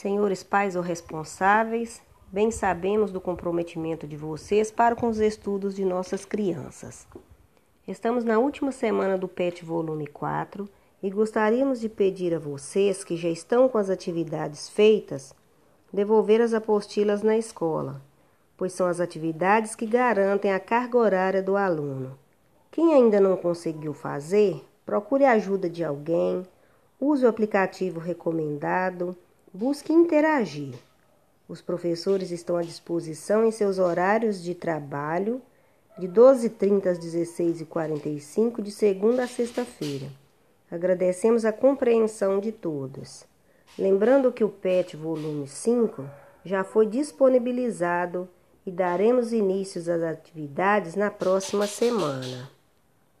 Senhores pais ou responsáveis, bem sabemos do comprometimento de vocês para com os estudos de nossas crianças. Estamos na última semana do PET Volume 4 e gostaríamos de pedir a vocês que já estão com as atividades feitas devolver as apostilas na escola, pois são as atividades que garantem a carga horária do aluno. Quem ainda não conseguiu fazer, procure a ajuda de alguém, use o aplicativo recomendado, busque interagir. Os professores estão à disposição em seus horários de trabalho, de 12h30 às 16h45, de segunda a sexta-feira. Agradecemos a compreensão de todos. Lembrando que o PET volume 5 já foi disponibilizado e daremos início às atividades na próxima semana.